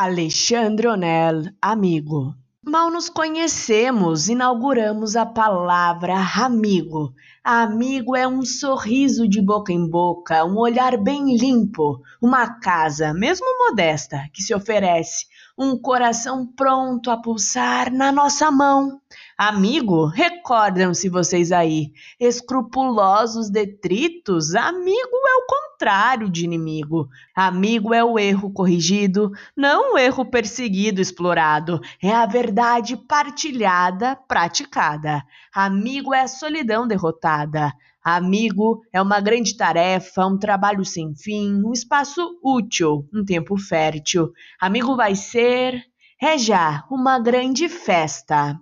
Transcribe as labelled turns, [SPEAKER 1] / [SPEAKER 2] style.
[SPEAKER 1] Alexandre Onel, amigo. Mal nos conhecemos, inauguramos a palavra amigo. Amigo é um sorriso de boca em boca, um olhar bem limpo, uma casa, mesmo modesta, que se oferece, um coração pronto a pulsar na nossa mão. Amigo, recordam-se vocês aí, escrupulosos detritos, amigo é o contrário de inimigo. Amigo é o erro corrigido, não o erro perseguido, explorado. É a verdade partilhada, praticada. Amigo é a solidão derrotada. Amigo é uma grande tarefa, um trabalho sem fim, um espaço útil, um tempo fértil. Amigo vai ser, é já, uma grande festa.